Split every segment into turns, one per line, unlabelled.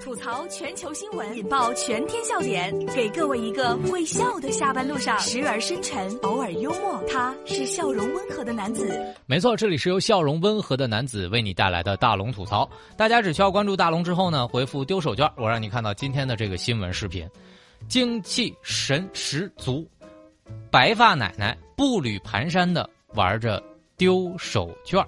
吐槽全球新闻，引爆全天笑点，给各位一个会笑的下班路上，时而深沉，偶尔幽默，他是笑容温和的男子。
没错，这里是由笑容温和的男子为你带来的大龙吐槽。大家只需要关注大龙之后呢，回复丢手绢，我让你看到今天的这个新闻视频，精气神十足，白发奶奶步履蹒跚的玩着丢手绢。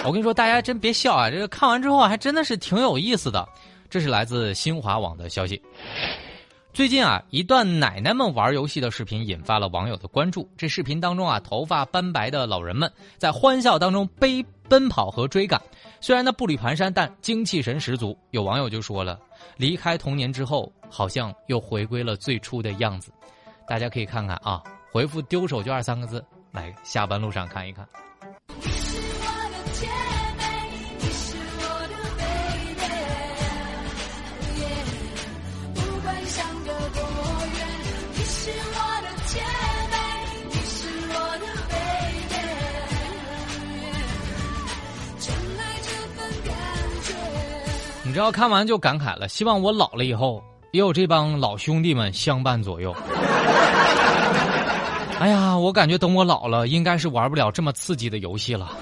我跟你说，大家真别笑啊，这个看完之后还真的是挺有意思的。这是来自新华网的消息。最近啊，一段奶奶们玩游戏的视频引发了网友的关注。这视频当中啊，头发斑白的老人们在欢笑当中背奔跑和追赶，虽然呢步履蹒跚，但精气神十足。有网友就说了，离开童年之后，好像又回归了最初的样子。大家可以看看啊，回复“丢手绢”三个字，来下班路上看一看。知道看完就感慨了，希望我老了以后也有这帮老兄弟们相伴左右。哎呀，我感觉等我老了，应该是玩不了这么刺激的游戏了。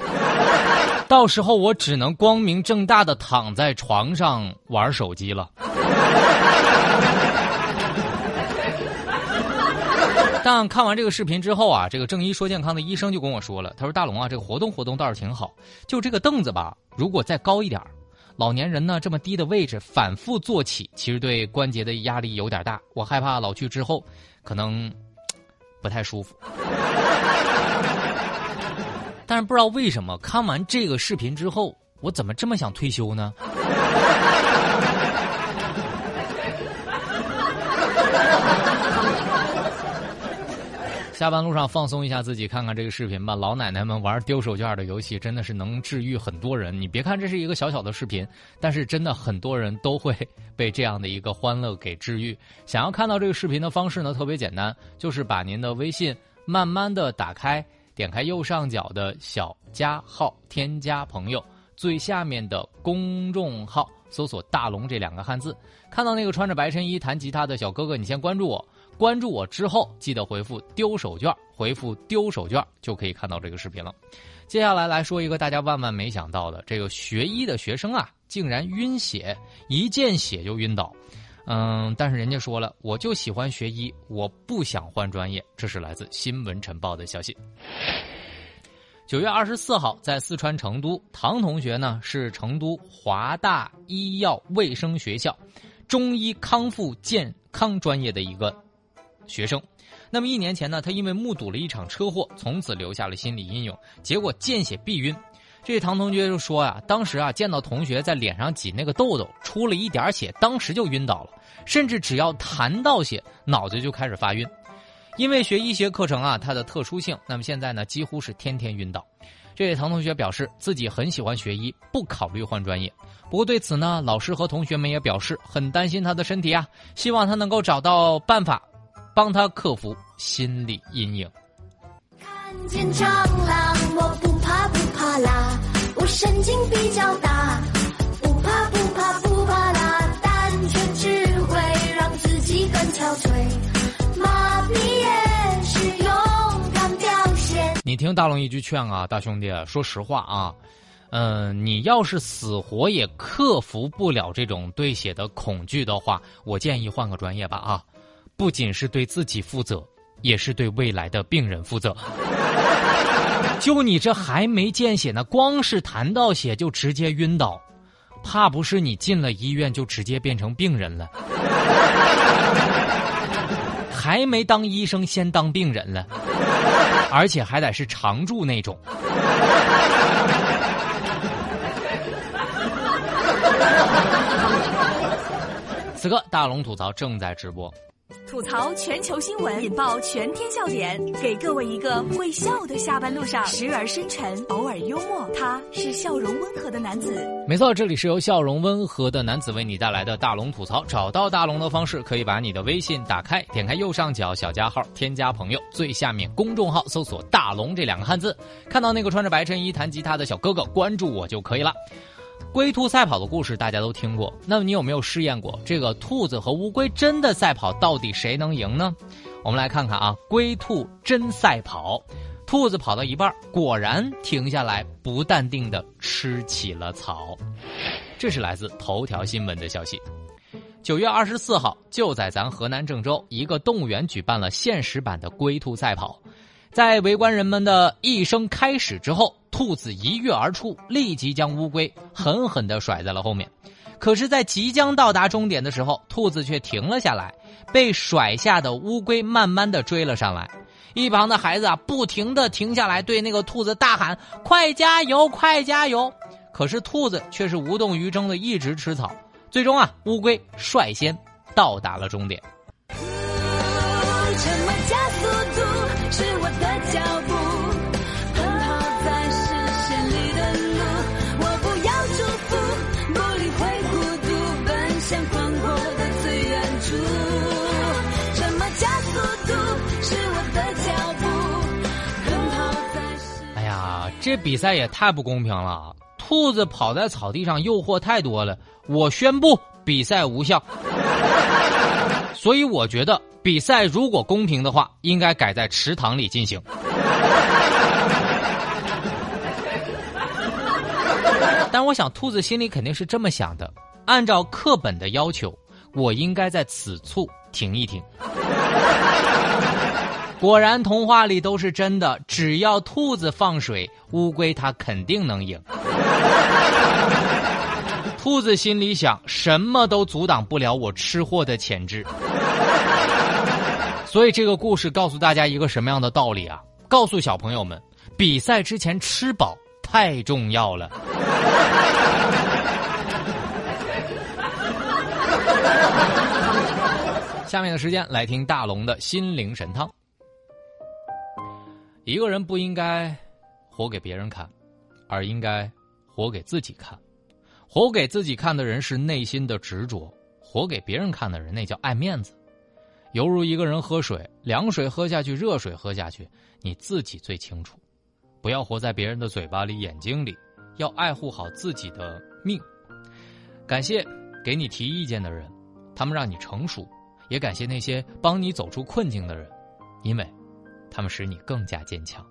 到时候我只能光明正大的躺在床上玩手机了。但看完这个视频之后啊，这个正一说健康的医生就跟我说了，他说：“大龙啊，这个活动活动倒是挺好，就这个凳子吧，如果再高一点老年人呢，这么低的位置反复坐起，其实对关节的压力有点大。我害怕老去之后，可能不太舒服。但是不知道为什么，看完这个视频之后，我怎么这么想退休呢？下班路上放松一下自己，看看这个视频吧。老奶奶们玩丢手绢的游戏，真的是能治愈很多人。你别看这是一个小小的视频，但是真的很多人都会 被这样的一个欢乐给治愈。想要看到这个视频的方式呢，特别简单，就是把您的微信慢慢的打开，点开右上角的小加号，添加朋友，最下面的公众号搜索“大龙”这两个汉字，看到那个穿着白衬衣弹吉他的小哥哥，你先关注我。关注我之后，记得回复“丢手绢”，回复“丢手绢”就可以看到这个视频了。接下来来说一个大家万万没想到的，这个学医的学生啊，竟然晕血，一见血就晕倒。嗯，但是人家说了，我就喜欢学医，我不想换专业。这是来自《新闻晨报》的消息。九月二十四号，在四川成都，唐同学呢是成都华大医药卫生学校中医康复健康专业的一个。学生，那么一年前呢，他因为目睹了一场车祸，从此留下了心理阴影，结果见血必晕。这唐同学就说呀，当时啊见到同学在脸上挤那个痘痘，出了一点血，当时就晕倒了，甚至只要弹到血，脑子就开始发晕。因为学医学课程啊，它的特殊性，那么现在呢，几乎是天天晕倒。这位唐同学表示自己很喜欢学医，不考虑换专业。不过对此呢，老师和同学们也表示很担心他的身体啊，希望他能够找到办法。帮他克服心理阴影。看见蟑螂，我不怕不怕啦，我神经比较大，听大龙一句劝啊，大兄弟，说实话啊，嗯，你要是死活也克服不了这种对血的恐惧的话，我建议换个专业吧啊。不仅是对自己负责，也是对未来的病人负责。就你这还没见血呢，光是谈到血就直接晕倒，怕不是你进了医院就直接变成病人了？还没当医生先当病人了，而且还得是常住那种。此刻大龙吐槽正在直播。
吐槽全球新闻，引爆全天笑点，给各位一个会笑的下班路上，时而深沉，偶尔幽默，他是笑容温和的男子。
没错，这里是由笑容温和的男子为你带来的大龙吐槽。找到大龙的方式，可以把你的微信打开，点开右上角小加号，添加朋友，最下面公众号搜索“大龙”这两个汉字，看到那个穿着白衬衣弹吉他的小哥哥，关注我就可以了。龟兔赛跑的故事大家都听过，那么你有没有试验过这个兔子和乌龟真的赛跑，到底谁能赢呢？我们来看看啊，龟兔真赛跑，兔子跑到一半，果然停下来，不淡定的吃起了草。这是来自头条新闻的消息。九月二十四号，就在咱河南郑州，一个动物园举办了现实版的龟兔赛跑。在围观人们的一声开始之后，兔子一跃而出，立即将乌龟狠狠地甩在了后面。可是，在即将到达终点的时候，兔子却停了下来，被甩下的乌龟慢慢地追了上来。一旁的孩子啊，不停地停下来，对那个兔子大喊：“快加油，快加油！”可是兔子却是无动于衷的一直吃草。最终啊，乌龟率先到达了终点。这比赛也太不公平了！兔子跑在草地上，诱惑太多了。我宣布比赛无效。所以我觉得比赛如果公平的话，应该改在池塘里进行。但我想，兔子心里肯定是这么想的：按照课本的要求，我应该在此处停一停。果然，童话里都是真的，只要兔子放水，乌龟它肯定能赢。兔子心里想：什么都阻挡不了我吃货的潜质。所以，这个故事告诉大家一个什么样的道理啊？告诉小朋友们，比赛之前吃饱太重要了。下面的时间来听大龙的心灵神汤。一个人不应该活给别人看，而应该活给自己看。活给自己看的人是内心的执着，活给别人看的人那叫爱面子。犹如一个人喝水，凉水喝下去，热水喝下去，你自己最清楚。不要活在别人的嘴巴里、眼睛里，要爱护好自己的命。感谢给你提意见的人，他们让你成熟；也感谢那些帮你走出困境的人，因为，他们使你更加坚强。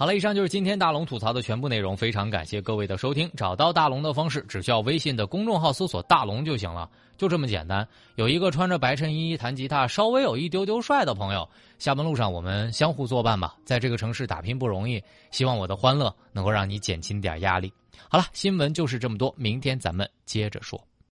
好了，以上就是今天大龙吐槽的全部内容。非常感谢各位的收听。找到大龙的方式，只需要微信的公众号搜索“大龙”就行了，就这么简单。有一个穿着白衬衣弹吉他、稍微有一丢丢帅的朋友，下班路上我们相互作伴吧。在这个城市打拼不容易，希望我的欢乐能够让你减轻点压力。好了，新闻就是这么多，明天咱们接着说。